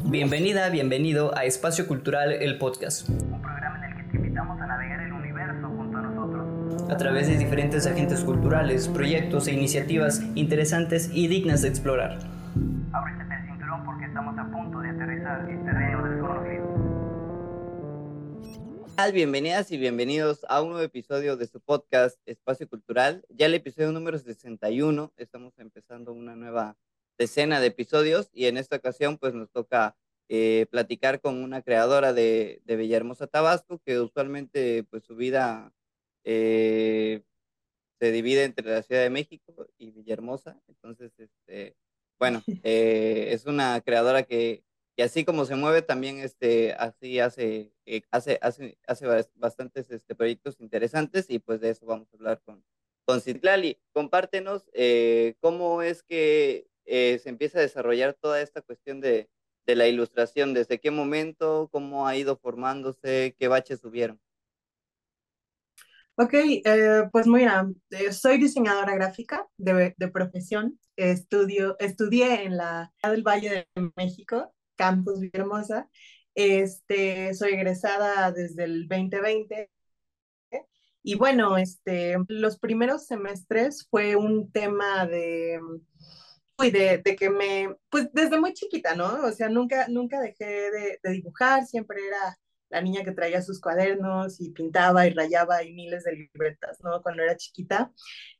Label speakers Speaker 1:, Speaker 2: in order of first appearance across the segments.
Speaker 1: Bienvenida, bienvenido a Espacio Cultural, el podcast.
Speaker 2: Un programa en el que te invitamos a navegar el universo junto a nosotros.
Speaker 1: A través de diferentes agentes culturales, proyectos e iniciativas interesantes y dignas de explorar.
Speaker 2: Ábrete el cinturón porque estamos a punto de aterrizar en terreno desconocido.
Speaker 3: Bienvenidas y bienvenidos a un nuevo episodio de su podcast Espacio Cultural. Ya el episodio número 61, estamos empezando una nueva decena de episodios y en esta ocasión pues nos toca eh, platicar con una creadora de, de Villahermosa, Tabasco, que usualmente pues su vida eh, se divide entre la Ciudad de México y Villahermosa. Entonces, este, bueno, eh, es una creadora que, que, así como se mueve, también este, así hace, hace, hace, hace bastantes este, proyectos interesantes y pues de eso vamos a hablar con, con Citlali. Compártenos cómo es que eh, se empieza a desarrollar toda esta cuestión de, de, la ilustración? ¿Desde qué momento? ¿Cómo ha ido formándose? ¿Qué baches hubieron?
Speaker 4: Ok, eh, pues mira, eh, soy diseñadora gráfica de, de, profesión. Estudio, estudié en la del Valle de México, Campus Villahermosa. Este, soy egresada desde el 2020 y bueno, este, los primeros semestres fue un tema de y de, que me, pues desde muy chiquita, ¿no? O sea, nunca, nunca dejé de, dibujar, siempre era la niña que traía sus cuadernos y pintaba y rayaba y miles de libretas, ¿no? Cuando era chiquita.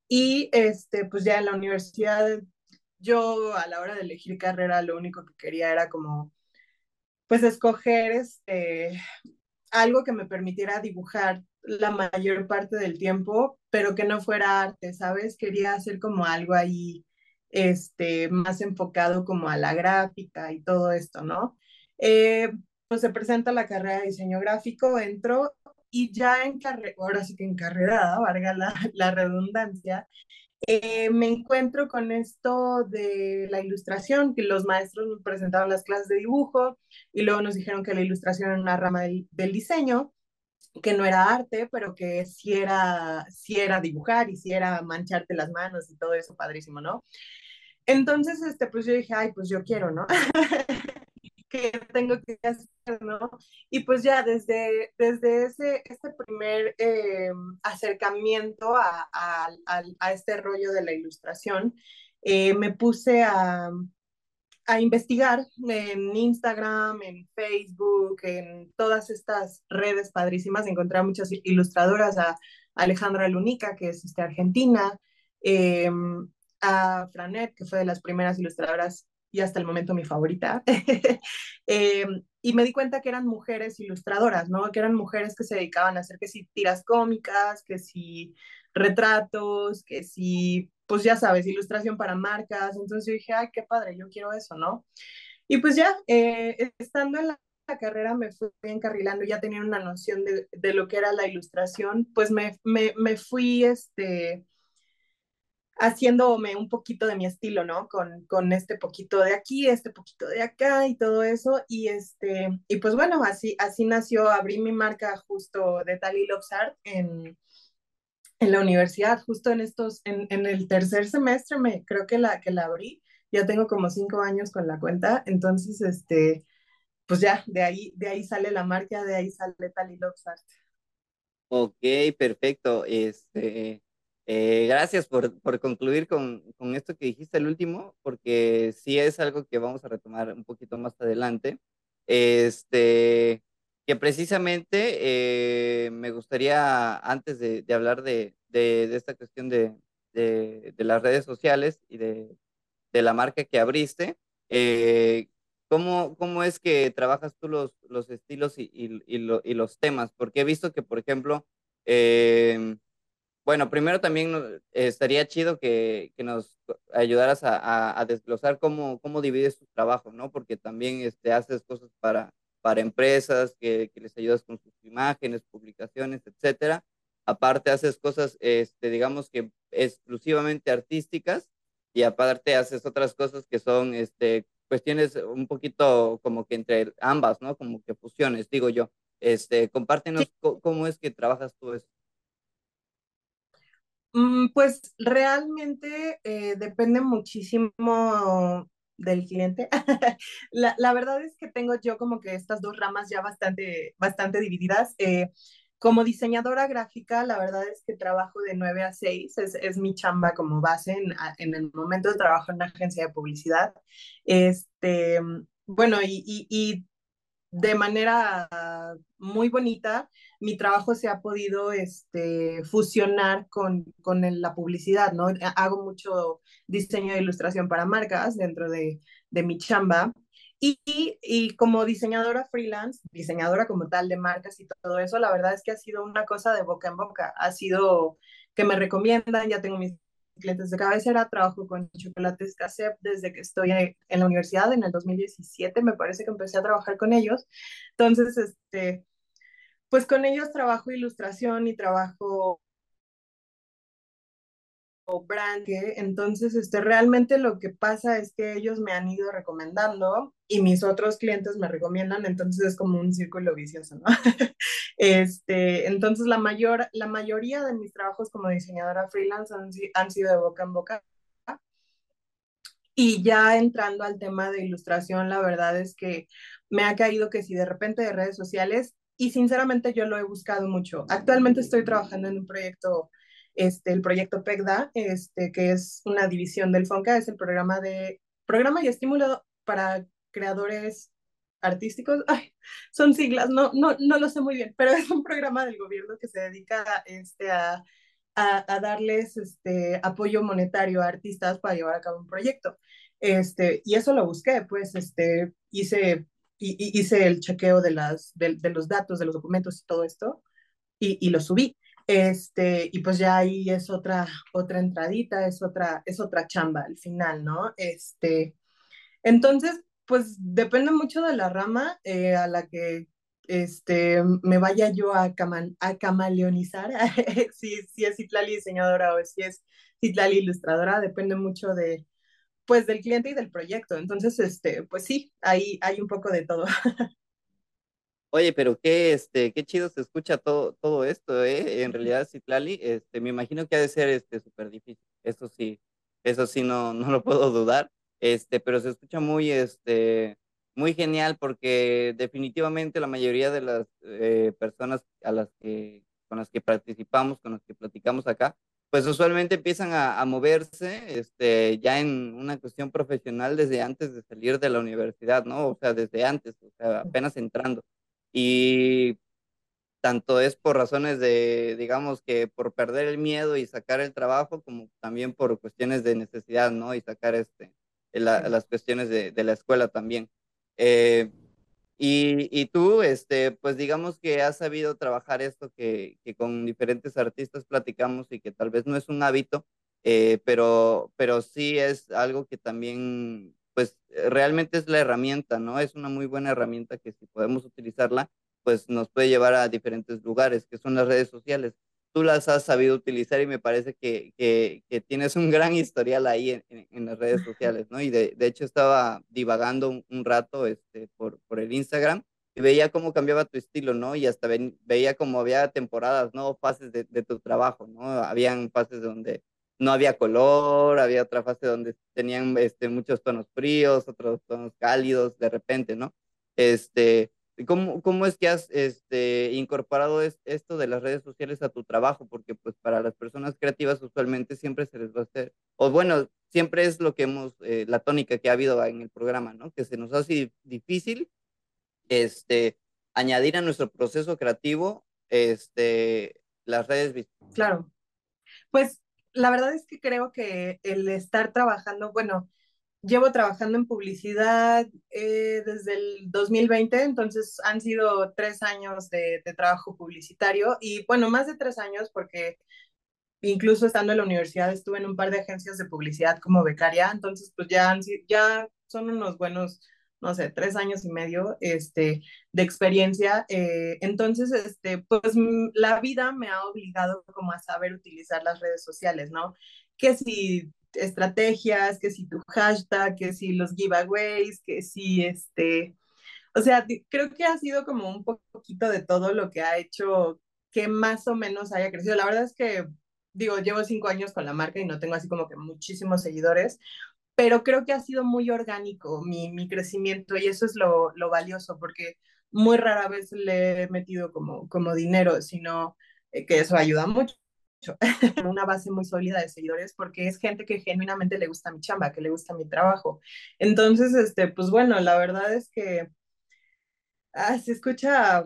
Speaker 4: Y este, pues ya en la universidad, yo a la hora de elegir carrera, lo único que quería era como, pues escoger este, algo que me permitiera dibujar la mayor parte del tiempo, pero que no fuera arte, ¿sabes? Quería hacer como algo ahí este, más enfocado como a la gráfica y todo esto, ¿no? Eh, pues se presenta la carrera de diseño gráfico, entro y ya en carrera, ahora sí que encarrerada, valga la, redundancia, eh, me encuentro con esto de la ilustración, que los maestros nos presentaron las clases de dibujo y luego nos dijeron que la ilustración era una rama del diseño, que no era arte, pero que sí era, dibujar y sí era mancharte las manos y todo eso, padrísimo, ¿no? Entonces, este, pues yo dije, ay, pues yo quiero, ¿no? ¿Qué tengo que hacer, no? Y pues ya desde, desde ese este primer eh, acercamiento a, a, a, este rollo de la ilustración, eh, me puse a, a investigar en Instagram, en Facebook, en todas estas redes padrísimas. Encontré a muchas ilustradoras, a Alejandra Lunica, que es este, argentina, eh, a Franet, que fue de las primeras ilustradoras y hasta el momento mi favorita. eh, y me di cuenta que eran mujeres ilustradoras, ¿no? Que eran mujeres que se dedicaban a hacer que si tiras cómicas, que si retratos, que si, pues ya sabes, ilustración para marcas. Entonces yo dije, ay, qué padre, yo quiero eso, ¿no? Y pues ya, eh, estando en la carrera me fui encarrilando, ya tenía una noción de, de lo que era la ilustración, pues me, me, me fui, este, haciéndome un poquito de mi estilo, ¿no? Con, con este poquito de aquí, este poquito de acá y todo eso. Y, este, y pues bueno, así, así nació, abrí mi marca justo de Tally Loves Art en, en la universidad, justo en estos, en, el tercer semestre me creo que la, que la abrí. Ya tengo como cinco años con la cuenta, entonces, este, pues ya, de ahí, de ahí sale la marca, de ahí sale Loves Art.
Speaker 3: Ok, perfecto. Este, eh, gracias por, por concluir con, con, esto que dijiste el último, porque sí es algo que vamos a retomar un poquito más adelante. Este, que precisamente eh, me gustaría, antes de, hablar de, de, esta cuestión de, las redes sociales y de, la marca que abriste, eh, ¿cómo, ¿cómo, es que trabajas tú los, los estilos y, y, y, y, los temas? Porque he visto que, por ejemplo, eh, bueno, primero también estaría chido que, que nos ayudaras a, a, a, desglosar cómo, cómo divides tu trabajo, ¿no? Porque también este, haces cosas para, para empresas, que, que les ayudas con sus imágenes, publicaciones, etcétera. Aparte haces cosas, este, digamos que exclusivamente artísticas y aparte haces otras cosas que son este, cuestiones un poquito como que entre ambas, ¿no? Como que fusiones, digo yo. Este, compártenos sí. cómo es que trabajas tú eso.
Speaker 4: Mm, pues realmente eh, depende muchísimo del cliente. la, la, verdad es que tengo yo como que estas dos ramas ya bastante, bastante divididas. Eh, como diseñadora gráfica, la verdad es que trabajo de 9 a 6, es, es mi chamba como base en, en, el momento de trabajo en una agencia de publicidad. Este, bueno, y, y, y de manera muy bonita, mi trabajo se ha podido este, fusionar con, con la publicidad, ¿no? Hago mucho diseño de ilustración para marcas dentro de, de mi chamba y, y, como diseñadora freelance, diseñadora como tal de marcas y todo eso, la verdad es que ha sido una cosa de boca en boca. Ha sido que me recomiendan, ya tengo mis clientes de cabecera, trabajo con Chocolates Casep desde que estoy en la universidad, en el 2017 me parece que empecé a trabajar con ellos. Entonces, este, pues con ellos trabajo ilustración y trabajo brand, entonces este, realmente lo que pasa es que ellos me han ido recomendando y mis otros clientes me recomiendan, entonces es como un círculo vicioso, ¿no? este, entonces la, mayor, la mayoría de mis trabajos como diseñadora freelance han, han sido de boca en boca. Y ya entrando al tema de ilustración, la verdad es que me ha caído que si de repente de redes sociales, y sinceramente yo lo he buscado mucho. Actualmente estoy trabajando en un proyecto este, el proyecto PECDA, este, que es una división del FONCA, es el programa de programa y estímulo para creadores artísticos, son siglas, no, no, no lo sé muy bien, pero es un programa del gobierno que se dedica este, a, a, darles este, apoyo monetario a artistas para llevar a cabo un proyecto. Este, y eso lo busqué, pues hice, hice el chequeo de, las, de, los datos, de los documentos y todo esto, y lo subí. Este, y pues ya ahí es otra, otra entradita, es otra, es otra chamba al final, ¿no? Este, entonces, pues depende mucho de la rama eh, a la que este, me vaya yo a, a camaleonizar, si, si es Citlali diseñadora o si es Citlali ilustradora, depende mucho de, pues del cliente y del proyecto. Entonces, este, pues sí, ahí hay un poco de todo.
Speaker 3: Oye, pero qué, este, qué chido se escucha todo, todo esto, ¿eh? En realidad, Citlali, este, me imagino que ha de ser este súper difícil. Eso sí, eso sí no, no lo puedo dudar. Este, pero se escucha muy, este, muy genial porque definitivamente la mayoría de las eh, personas a las que, con las que participamos, con las que platicamos acá, pues usualmente empiezan a, a moverse este, ya en una cuestión profesional desde antes de salir de la universidad, ¿no? O sea, desde antes, o sea, apenas entrando. Y tanto es por razones de, digamos que por perder el miedo y sacar el trabajo, como también por cuestiones de necesidad, ¿no? Y sacar este, la, las cuestiones de, de, la escuela también. Eh, y, y, tú, este, pues digamos que has sabido trabajar esto que, que, con diferentes artistas platicamos y que tal vez no es un hábito, eh, pero, pero sí es algo que también pues eh, realmente es la herramienta, ¿no? Es una muy buena herramienta que si podemos utilizarla, pues nos puede llevar a diferentes lugares, que son las redes sociales. Tú las has sabido utilizar y me parece que, que, que tienes un gran historial ahí en, en, en las redes sociales, ¿no? Y de, de hecho estaba divagando un, un, rato este, por, por el Instagram y veía cómo cambiaba tu estilo, ¿no? Y hasta ve, veía cómo había temporadas, ¿no? Fases de, de tu trabajo, ¿no? Habían fases donde no había color, había otra fase donde tenían este, muchos tonos fríos, otros tonos cálidos, de repente, ¿no? Este, ¿cómo, cómo es que has este, incorporado es, esto de las redes sociales a tu trabajo? Porque pues para las personas creativas usualmente siempre se les va a hacer, o bueno, siempre es lo que hemos, eh, la tónica que ha habido en el programa, ¿no? Que se nos hace difícil este, añadir a nuestro proceso creativo este, las redes.
Speaker 4: Claro. Pues la verdad es que creo que el estar trabajando, bueno, llevo trabajando en publicidad eh, desde el 2020, entonces han sido tres años de, trabajo publicitario y bueno, más de tres años porque incluso estando en la universidad estuve en un par de agencias de publicidad como becaria, entonces pues ya, han, ya son unos buenos no sé, tres años y medio este, de experiencia. Eh, entonces, este, pues la vida me ha obligado como a saber utilizar las redes sociales, ¿no? Que si estrategias, que si tu hashtag, que si los giveaways, que si este, o sea, creo que ha sido como un poquito de todo lo que ha hecho que más o menos haya crecido. La verdad es que, digo, llevo cinco años con la marca y no tengo así como que muchísimos seguidores, pero creo que ha sido muy orgánico mi, mi crecimiento y eso es lo, lo, valioso, porque muy rara vez le he metido como, como dinero, sino eh, que eso ayuda mucho. una base muy sólida de seguidores porque es gente que genuinamente le gusta mi chamba, que le gusta mi trabajo. Entonces, este, pues bueno, la verdad es que ah, se escucha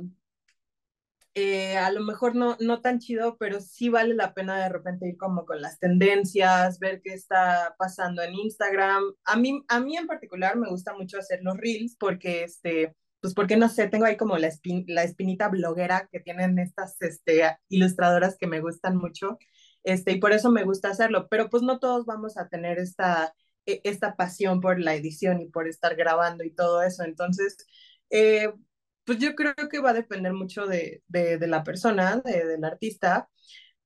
Speaker 4: eh, a lo mejor no, no tan chido, pero sí vale la pena de repente ir como con las tendencias, ver qué está pasando en Instagram. A mí, a mí en particular me gusta mucho hacer los reels porque, este, pues porque no sé, tengo ahí como la, la espinita bloguera que tienen estas este, ilustradoras que me gustan mucho, este, y por eso me gusta hacerlo, pero pues no todos vamos a tener esta, e, esta pasión por la edición y por estar grabando y todo eso. Entonces, eh, pues yo creo que va a depender mucho de, de, la persona, de, del artista,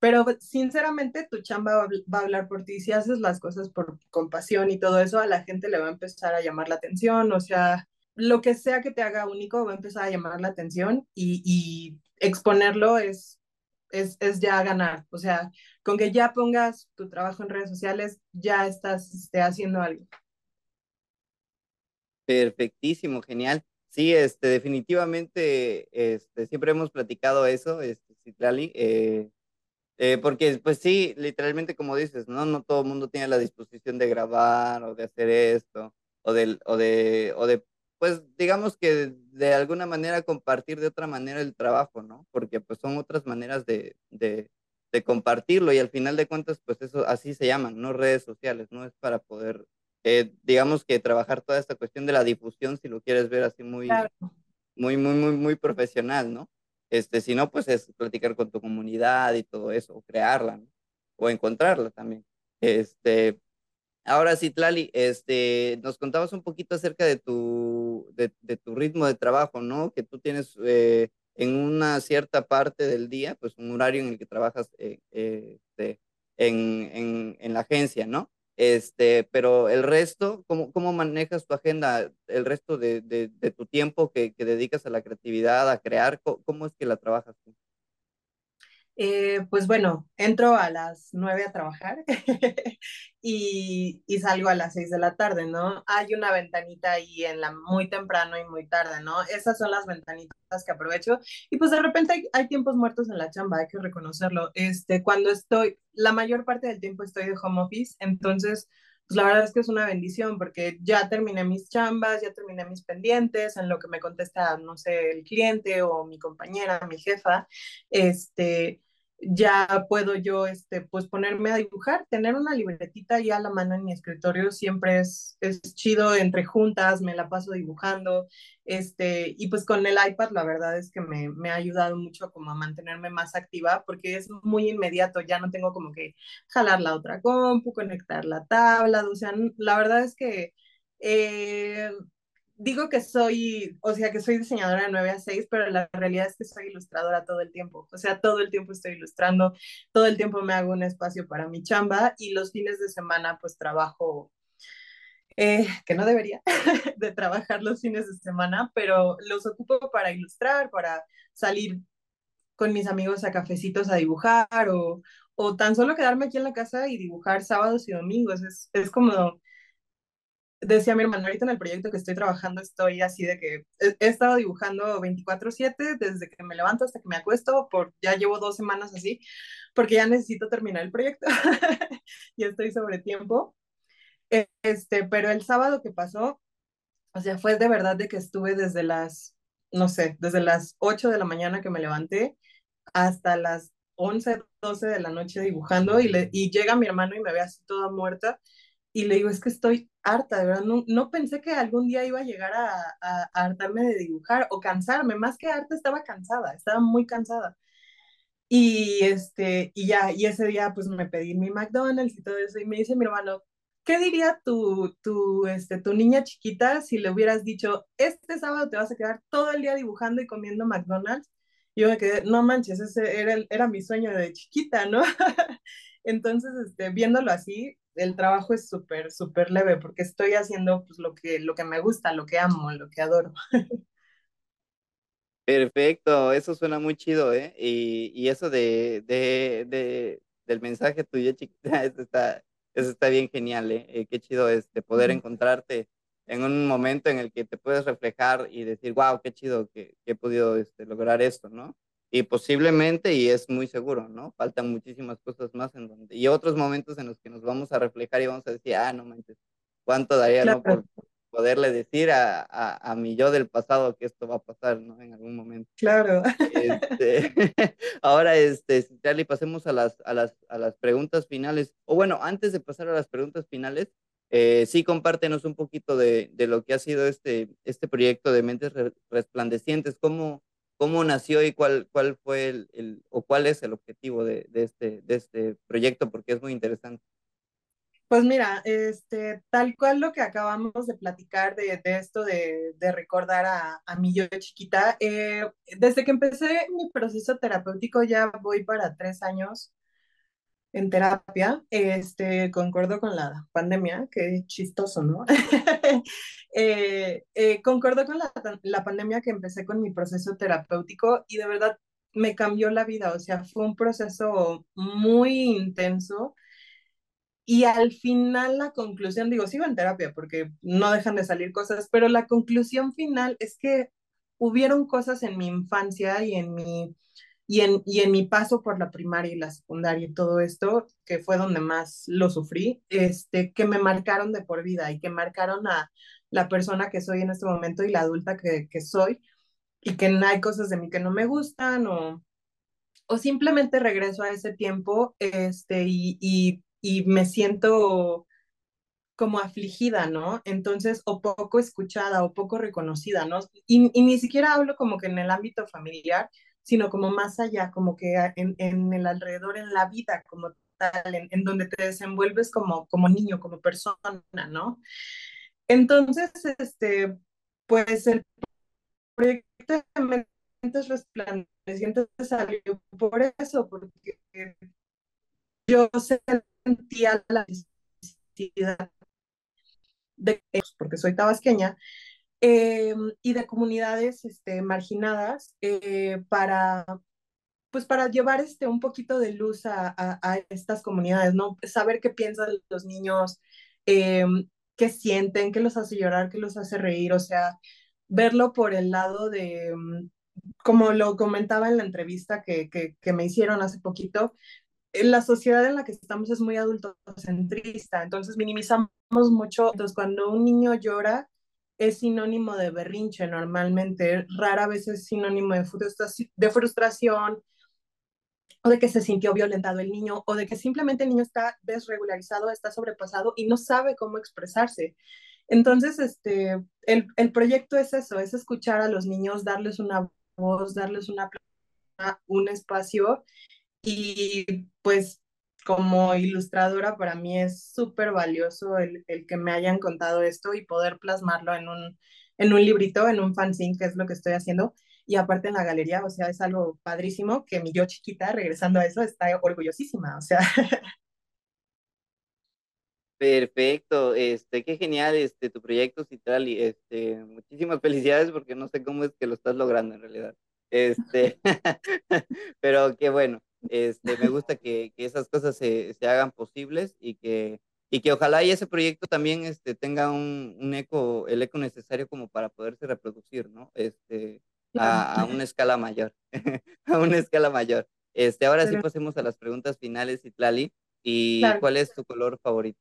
Speaker 4: pero sinceramente tu chamba va, a hablar por ti. Si haces las cosas por compasión y todo eso, a la gente le va a empezar a llamar la atención, o sea, lo que sea que te haga único va a empezar a llamar la atención y, y exponerlo es, es, es, ya ganar. O sea, con que ya pongas tu trabajo en redes sociales, ya estás este, haciendo algo.
Speaker 3: Perfectísimo, genial. Sí, este, definitivamente, este, siempre hemos platicado eso, este, Citlali, eh, eh, porque pues sí, literalmente como dices, ¿no? No todo el mundo tiene la disposición de grabar o de hacer esto, o de, o de, o de, pues digamos que de, alguna manera compartir de otra manera el trabajo, ¿no? Porque pues son otras maneras de, de, de compartirlo y al final de cuentas, pues eso así se llaman, no redes sociales, ¿no? Es para poder eh, digamos que trabajar toda esta cuestión de la difusión, si lo quieres ver así muy, muy, muy, muy, muy profesional, ¿no? Este, si no, pues es platicar con tu comunidad y todo eso, o crearla, ¿no? O encontrarla también. Este, ahora sí, Tlali, este, nos contabas un poquito acerca de tu, de, de tu ritmo de trabajo, ¿no? Que tú tienes eh, en una cierta parte del día, pues un horario en el que trabajas eh, este, en, en, en la agencia, ¿no? Este, pero el resto, ¿cómo, cómo manejas tu agenda? El resto de, de, de tu tiempo que, que, dedicas a la creatividad, a crear, ¿cómo, cómo es que la trabajas tú?
Speaker 4: Eh, pues bueno, entro a las nueve a trabajar y, y, salgo a las seis de la tarde, ¿no? Hay una ventanita ahí en la muy temprano y muy tarde, ¿no? Esas son las ventanitas que aprovecho y pues de repente hay, hay, tiempos muertos en la chamba, hay que reconocerlo. Este, cuando estoy, la mayor parte del tiempo estoy de home office, entonces pues la verdad es que es una bendición porque ya terminé mis chambas, ya terminé mis pendientes, en lo que me contesta, no sé, el cliente o mi compañera, mi jefa, este, ya puedo yo, este, pues ponerme a dibujar, tener una libretita ya a la mano en mi escritorio siempre es, es chido, entre juntas me la paso dibujando, este, y pues con el iPad la verdad es que me, me, ha ayudado mucho como a mantenerme más activa porque es muy inmediato, ya no tengo como que jalar la otra compu, conectar la tabla, o sea, la verdad es que... Eh, digo que soy, o sea, que soy diseñadora de 9 a 6, pero la realidad es que soy ilustradora todo el tiempo. O sea, todo el tiempo estoy ilustrando, todo el tiempo me hago un espacio para mi chamba y los fines de semana pues trabajo, eh, que no debería de trabajar los fines de semana, pero los ocupo para ilustrar, para salir con mis amigos a cafecitos a dibujar o, o tan solo quedarme aquí en la casa y dibujar sábados y domingos. Es, es como decía mi hermano, ahorita en el proyecto que estoy trabajando estoy así de que he, estado dibujando 24/7 desde que me levanto hasta que me acuesto, por, ya llevo dos semanas así, porque ya necesito terminar el proyecto, y estoy sobre tiempo. Este, pero el sábado que pasó, o sea, fue de verdad de que estuve desde las, no sé, desde las 8 de la mañana que me levanté hasta las 11, 12 de la noche dibujando y, le, y llega mi hermano y me ve así toda muerta y le digo, es que estoy harta, de verdad, no, pensé que algún día iba a llegar a, a, hartarme de dibujar o cansarme, más que harta estaba cansada, estaba muy cansada. Y, este, y ya, y ese día pues me pedí mi McDonald's y todo eso, y me dice mi hermano, ¿qué diría tu, tu, este, tu niña chiquita si le hubieras dicho, este sábado te vas a quedar todo el día dibujando y comiendo McDonald's? Yo me quedé, no manches, ese era, era mi sueño de chiquita, ¿no? Entonces, este, viéndolo así, el trabajo es súper, súper leve porque estoy haciendo pues, lo, que, lo que me gusta, lo que amo, lo que adoro.
Speaker 3: Perfecto, eso suena muy chido, ¿eh? Y, y eso de, de, de, del mensaje tuyo, chiquita, eso está, eso está bien genial, ¿eh? Eh, qué chido este, poder encontrarte en un momento en el que te puedes reflejar y decir, wow, qué chido que, que he podido este, lograr esto, ¿no? Y posiblemente, y es muy seguro, ¿no? Faltan muchísimas cosas más en donde, y otros momentos en los que nos vamos a reflejar y vamos a decir, ah, no manches, ¿cuánto daría, ¿no? Por poderle decir a, a, a, mi yo del pasado que esto va a pasar, ¿no? En algún momento.
Speaker 4: Claro.
Speaker 3: Este, ahora, este, Charlie, pasemos a las, a, las, a las preguntas finales. O bueno, antes de pasar a las preguntas finales, eh, sí, compártenos un poquito de, de, lo que ha sido este, este proyecto de Mentes Resplandecientes, cómo, cómo nació y cuál, cuál fue el, el, o cuál es el objetivo de, de, este, de este proyecto, porque es muy interesante.
Speaker 4: Pues mira, este, tal cual lo que acabamos de platicar de, de esto de, de, recordar a, a, mi yo chiquita, eh, desde que empecé mi proceso terapéutico ya voy para tres años en terapia, este, concuerdo con la pandemia, qué chistoso, ¿no? eh, eh, concuerdo con la, la, pandemia que empecé con mi proceso terapéutico y de verdad me cambió la vida, o sea, fue un proceso muy intenso y al final la conclusión, digo, sigo en terapia porque no dejan de salir cosas, pero la conclusión final es que hubieron cosas en mi infancia y en mi y en, y en mi paso por la primaria y la secundaria y todo esto, que fue donde más lo sufrí, este, que me marcaron de por vida y que marcaron a la persona que soy en este momento y la adulta que, que soy, y que hay cosas de mí que no me gustan o, o simplemente regreso a ese tiempo este, y, y, y me siento como afligida, ¿no? Entonces, o poco escuchada o poco reconocida, ¿no? Y, y, ni siquiera hablo como que en el ámbito familiar, sino como más allá, como que en, en el alrededor, en la vida como tal, en, donde te desenvuelves como, como niño, como persona, ¿no? Entonces, este, pues el proyecto de Mentes Resplandecientes salió por eso, porque yo sentía la necesidad de, porque soy tabasqueña, eh, y de comunidades este, marginadas eh, para, pues para llevar este, un poquito de luz a, a, a, estas comunidades, ¿no? Saber qué piensan los niños, eh, qué sienten, qué los hace llorar, qué los hace reír, o sea, verlo por el lado de, como lo comentaba en la entrevista que, que, que me hicieron hace poquito, la sociedad en la que estamos es muy adultocentrista, entonces minimizamos mucho, entonces cuando un niño llora, es sinónimo de berrinche normalmente, rara vez es sinónimo de frustración, de frustración o de que se sintió violentado el niño o de que simplemente el niño está desregularizado, está sobrepasado y no sabe cómo expresarse. Entonces, este, el, el proyecto es eso, es escuchar a los niños, darles una voz, darles una un espacio y pues como ilustradora para mí es súper valioso el, el, que me hayan contado esto y poder plasmarlo en un, en un librito, en un fanzine, que es lo que estoy haciendo. Y aparte en la galería, o sea, es algo padrísimo que mi yo chiquita, regresando a eso, está orgullosísima, o sea.
Speaker 3: Perfecto, este, qué genial este tu proyecto Citral y este, muchísimas felicidades porque no sé cómo es que lo estás logrando en realidad. Este, pero qué bueno. Este, me gusta que, que esas cosas se, se, hagan posibles y que, y que ojalá y ese proyecto también este, tenga un, un, eco, el eco necesario como para poderse reproducir, ¿no? Este, a, a una escala mayor, a una escala mayor. Este, ahora sí pasemos a las preguntas finales, Itlali. ¿Y claro. cuál es tu color favorito?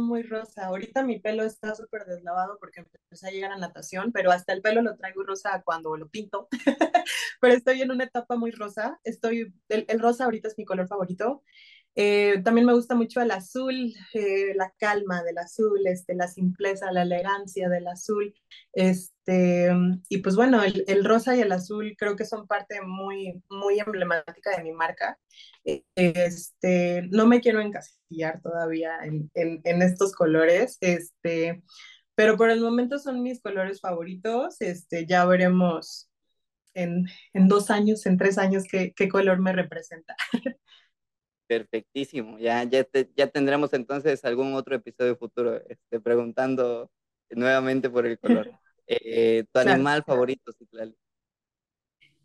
Speaker 4: Muy rosa. Ahorita mi pelo está súper deslavado porque empecé a llegar a natación, pero hasta el pelo lo traigo rosa cuando lo pinto. pero estoy en una etapa muy rosa. Estoy, el, el rosa ahorita es mi color favorito. Eh, también me gusta mucho el azul, eh, la calma del azul, este, la simpleza, la elegancia del azul. Este, y pues bueno, el, el, rosa y el azul creo que son parte muy, muy emblemática de mi marca. Este, no me quiero encasillar todavía en, en, en estos colores, este, pero por el momento son mis colores favoritos. Este, ya veremos en, en dos años, en tres años, qué, qué color me representa.
Speaker 3: Perfectísimo, ya, ya, te, ya tendremos entonces algún otro episodio futuro este, preguntando nuevamente por el color. Eh, ¿Tu claro. animal favorito, Citlali?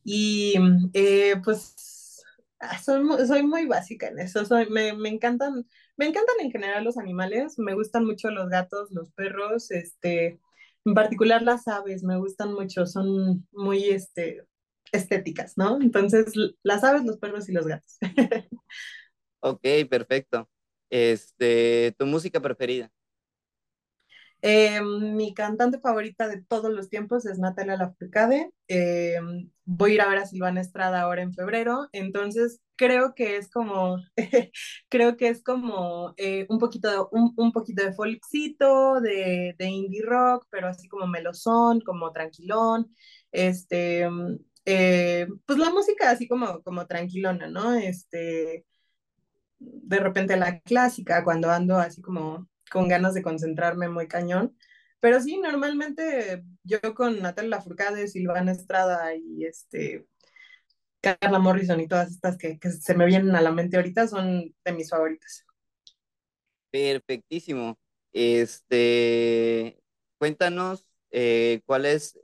Speaker 4: Y eh, pues ah, soy, soy muy básica en eso. Soy, me, me encantan, me encantan en general los animales. Me gustan mucho los gatos, los perros, este, en particular las aves, me gustan mucho. Son muy, este, estéticas, ¿no? Entonces, las aves, los perros y los gatos.
Speaker 3: Ok, perfecto. Este, ¿tu música preferida?
Speaker 4: Eh, mi cantante favorita de todos los tiempos es Natalia Lafourcade. Eh, voy a ir a ver a Silvana Estrada ahora en febrero, entonces creo que es como, creo que es como eh, un poquito de, un, un poquito de folkcito, de, de indie rock, pero así como melosón, como tranquilón. Este, pues la música así como, como tranquilona, ¿no? Este, de repente la clásica cuando ando así como con ganas de concentrarme muy cañón. Pero sí, normalmente yo con Natalia Lafourcade, Silvana Estrada y este, Carla Morrison y todas estas que, que se me vienen a la mente ahorita son de mis favoritas.
Speaker 3: Perfectísimo. Este, cuéntanos eh, cuál es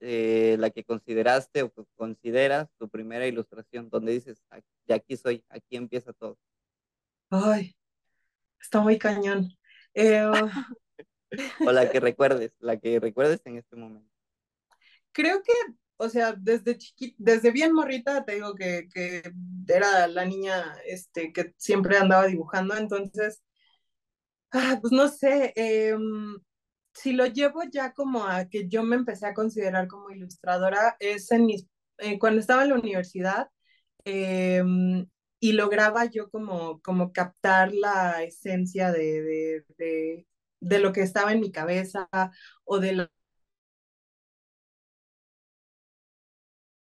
Speaker 3: eh, la que consideraste o consideras tu primera ilustración, donde dices, "Ac- de aquí soy, aquí empieza todo.
Speaker 4: Ay, está muy cañón. Eh,
Speaker 3: O la que recuerdes, la que recuerdes en este momento.
Speaker 4: creo que, o sea, desde chiquita, desde bien morrita, te digo que, que era la niña este, que siempre andaba dibujando, entonces Ah, pues no sé, em, si lo llevo ya como a que yo me empecé a considerar como ilustradora, es en mis, eh, cuando estaba en la universidad em, y lograba yo como, como captar la esencia de, de, de, de lo que estaba en mi cabeza o de la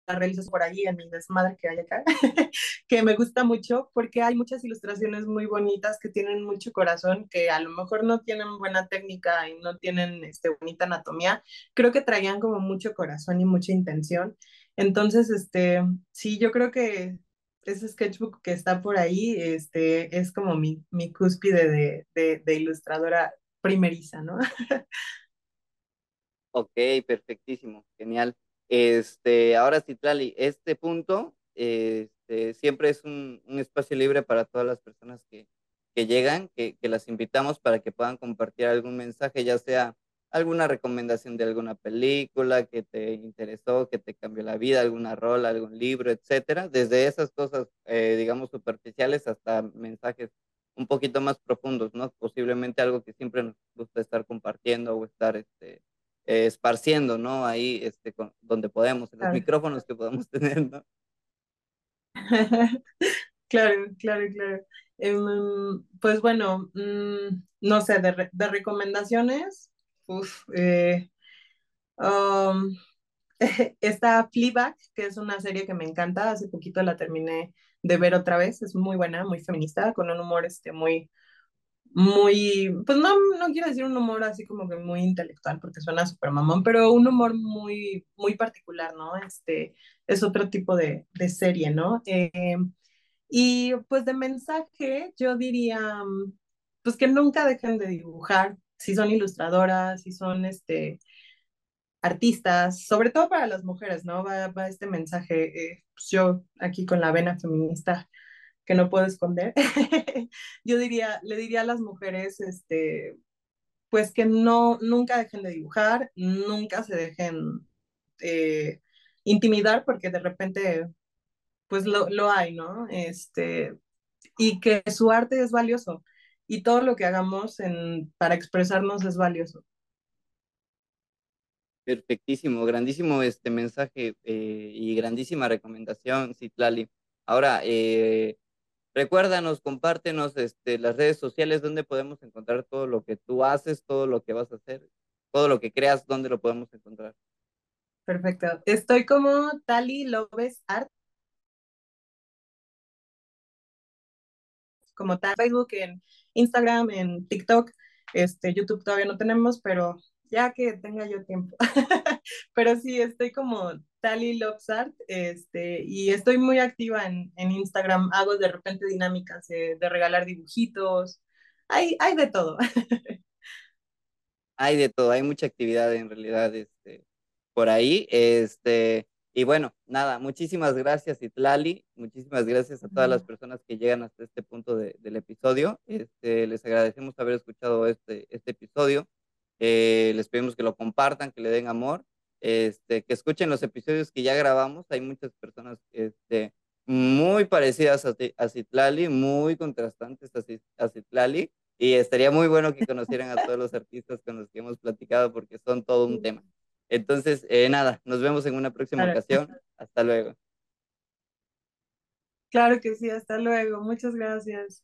Speaker 4: realizas por allí en mi desmadre que hay acá, que me gusta mucho porque hay muchas ilustraciones muy bonitas que tienen mucho corazón, que a lo mejor no tienen buena técnica y no tienen este, bonita anatomía, creo que traían como mucho corazón y mucha intención. Entonces, este, sí, yo creo que ese sketchbook que está por ahí este, es como mi, mi cúspide de, de, de ilustradora primeriza, ¿no?
Speaker 3: Ok, perfectísimo, genial. Este, ahora sí, Tlali, este punto este, siempre es un, un espacio libre para todas las personas que, que llegan, que, que las invitamos para que puedan compartir algún mensaje, ya sea alguna recomendación de alguna película que te interesó, que te cambió la vida, alguna rola, algún libro, etcétera. Desde esas cosas, eh, digamos, superficiales hasta mensajes un poquito más profundos, ¿no? Posiblemente algo que siempre nos gusta estar compartiendo o estar, este eh, esparciendo, ¿no? Ahí, este, con- donde podemos, en los
Speaker 4: Claro,
Speaker 3: micrófonos que podemos tener, ¿no?
Speaker 4: claro, claro. claro. Em, pues bueno, mm, no sé, de, re- de recomendaciones, uf, eh, um, está Fleabag, que es una serie que me encanta, hace poquito la terminé de ver otra vez, es muy buena, muy feminista, con un humor este, muy, muy, pues no, no quiero decir un humor así como que muy intelectual, porque suena súper mamón, pero un humor muy, muy particular, ¿no? Este, es otro tipo de, de serie, ¿no? Eh, y pues de mensaje, yo diría, mm, pues que nunca dejen de dibujar, si son ilustradoras, si son este, artistas, sobre todo para las mujeres, ¿no? Va, va este mensaje, eh, pues yo aquí con la vena feminista que no puedo esconder, yo diría, le diría a las mujeres, este, pues que no, nunca dejen de dibujar, nunca se dejen eh, intimidar, porque de repente, pues lo, lo hay, ¿no? Este, y que su arte es valioso y todo lo que hagamos en, para expresarnos es valioso.
Speaker 3: Perfectísimo, grandísimo este mensaje eh, y grandísima recomendación, Citlali. Ahora, eh, recuérdanos, compártenos este, las redes sociales donde podemos encontrar todo lo que tú haces, todo lo que vas a hacer, todo lo que creas, dónde lo podemos encontrar.
Speaker 4: Perfecto. Estoy como Tali López Art, como tal, Facebook, en Instagram, en TikTok, este, YouTube todavía no tenemos, pero ya que tenga yo tiempo. pero sí, estoy como Tali Loves Art, este, y estoy muy activa en, en Instagram. Hago de repente dinámicas de, de regalar dibujitos. Hay, hay de todo.
Speaker 3: Hay de todo, hay mucha actividad en realidad este, por ahí. Este, Y bueno, nada, muchísimas gracias Itlali, muchísimas gracias a todas las personas que llegan hasta este punto de, del episodio. Este, les agradecemos haber escuchado este, este episodio. Eh, les pedimos que lo compartan, que le den amor, este, que escuchen los episodios que ya grabamos. Hay muchas personas este, muy parecidas a, a Citlali, muy contrastantes a, a Citlali. Y estaría muy bueno que conocieran a todos los artistas con los que hemos platicado porque son todo un tema. Entonces, eh, nada, nos vemos en una próxima ocasión. Hasta luego.
Speaker 4: Claro que sí, hasta luego. Muchas gracias.